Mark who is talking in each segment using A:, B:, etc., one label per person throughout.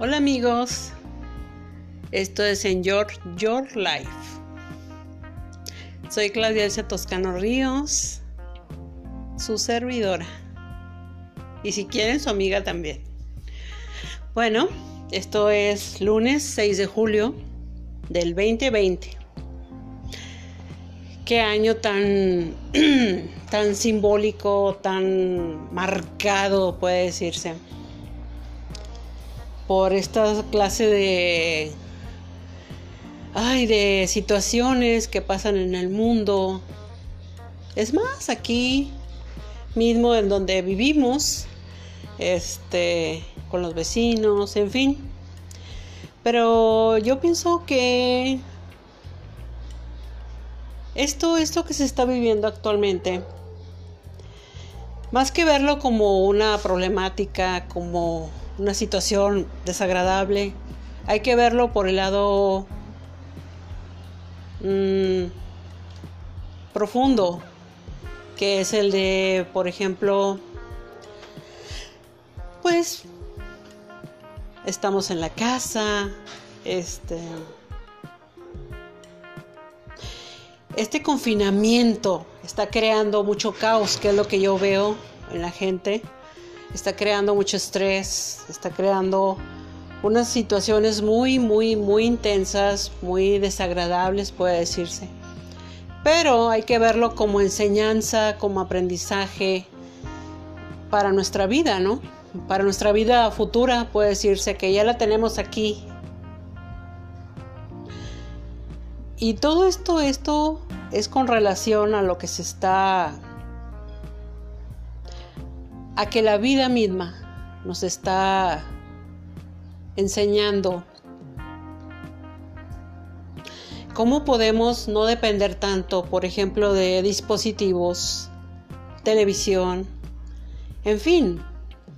A: Hola amigos, esto es en Your, Your Life. Soy Claudia Elsa Toscano Ríos, su servidora. Y si quieren, su amiga también. Bueno, esto es lunes 6 de julio del 2020. Qué año tan, tan simbólico, tan marcado, puede decirse por esta clase de ay de situaciones que pasan en el mundo. Es más, aquí mismo en donde vivimos, este, con los vecinos, en fin. Pero yo pienso que esto, esto que se está viviendo actualmente, más que verlo como una problemática, como una situación desagradable, hay que verlo por el lado mm, profundo, que es el de, por ejemplo, pues estamos en la casa, este, este confinamiento está creando mucho caos, que es lo que yo veo en la gente está creando mucho estrés, está creando unas situaciones muy, muy, muy intensas, muy desagradables, puede decirse. Pero hay que verlo como enseñanza, como aprendizaje para nuestra vida, ¿no? Para nuestra vida futura, puede decirse que ya la tenemos aquí. Y todo esto, esto es con relación a lo que se está a que la vida misma nos está enseñando cómo podemos no depender tanto, por ejemplo, de dispositivos, televisión, en fin,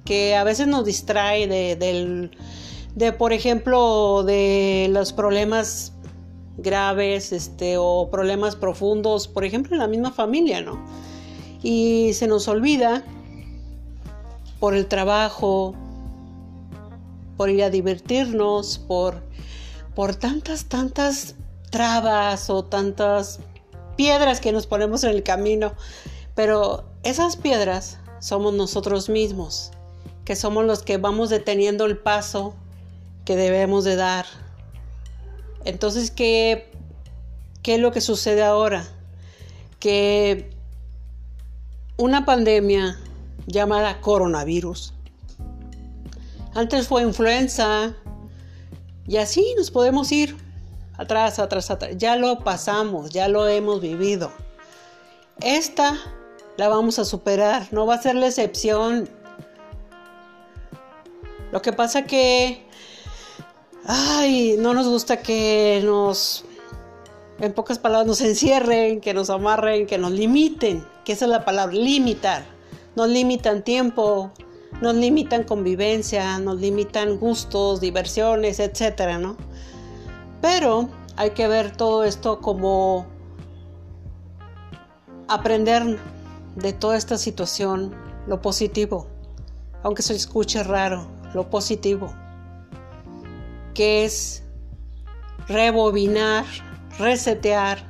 A: que a veces nos distrae de, de por ejemplo, de los problemas graves este, o problemas profundos, por ejemplo, en la misma familia, ¿no? Y se nos olvida por el trabajo, por ir a divertirnos, por, por tantas, tantas trabas o tantas piedras que nos ponemos en el camino. Pero esas piedras somos nosotros mismos, que somos los que vamos deteniendo el paso que debemos de dar. Entonces, ¿qué, qué es lo que sucede ahora? Que una pandemia llamada coronavirus. Antes fue influenza y así nos podemos ir atrás, atrás, atrás. Ya lo pasamos, ya lo hemos vivido. Esta la vamos a superar, no va a ser la excepción. Lo que pasa que, ay, no nos gusta que nos, en pocas palabras, nos encierren, que nos amarren, que nos limiten, que esa es la palabra, limitar nos limitan tiempo, nos limitan convivencia, nos limitan gustos, diversiones, etcétera, ¿no? Pero hay que ver todo esto como aprender de toda esta situación lo positivo, aunque se escuche raro, lo positivo, que es rebobinar, resetear,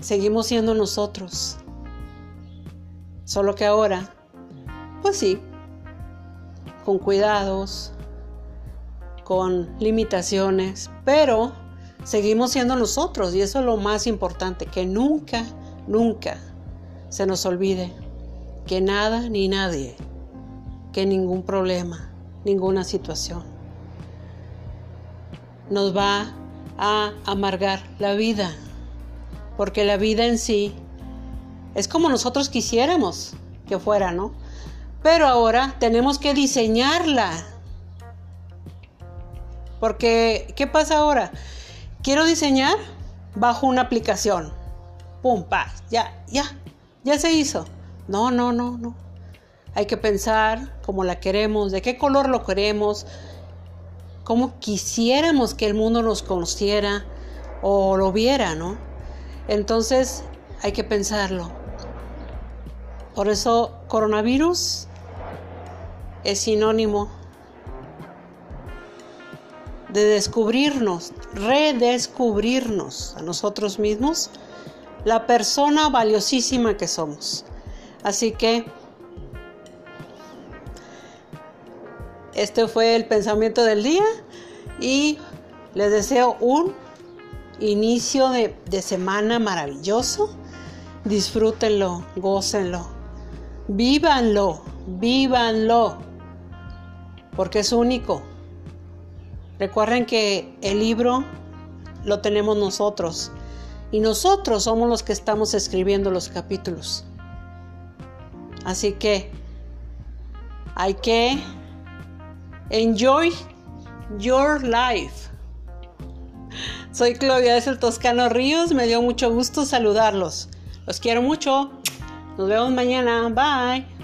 A: seguimos siendo nosotros. Solo que ahora, pues sí, con cuidados, con limitaciones, pero seguimos siendo nosotros y eso es lo más importante, que nunca, nunca se nos olvide que nada ni nadie, que ningún problema, ninguna situación nos va a amargar la vida porque la vida en sí es como nosotros quisiéramos que fuera, ¿no? Pero ahora tenemos que diseñarla. Porque, ¿qué pasa ahora? Quiero diseñar bajo una aplicación. Pum, pa, ya, ya, ya se hizo. No, no, no, no. Hay que pensar cómo la queremos, de qué color lo queremos, cómo quisiéramos que el mundo nos conociera o lo viera, ¿no? Entonces hay que pensarlo. Por eso coronavirus es sinónimo de descubrirnos, redescubrirnos a nosotros mismos, la persona valiosísima que somos. Así que este fue el pensamiento del día y les deseo un inicio de, semana maravilloso. Disfrútenlo, gócenlo, vívanlo, vívanlo, porque es único. Recuerden que el libro lo tenemos nosotros y nosotros somos los que estamos escribiendo los capítulos. Así que hay que enjoy your life. Soy Claudia es el Toscano Ríos, me dio mucho gusto saludarlos. Los quiero mucho. Nos vemos mañana. Bye.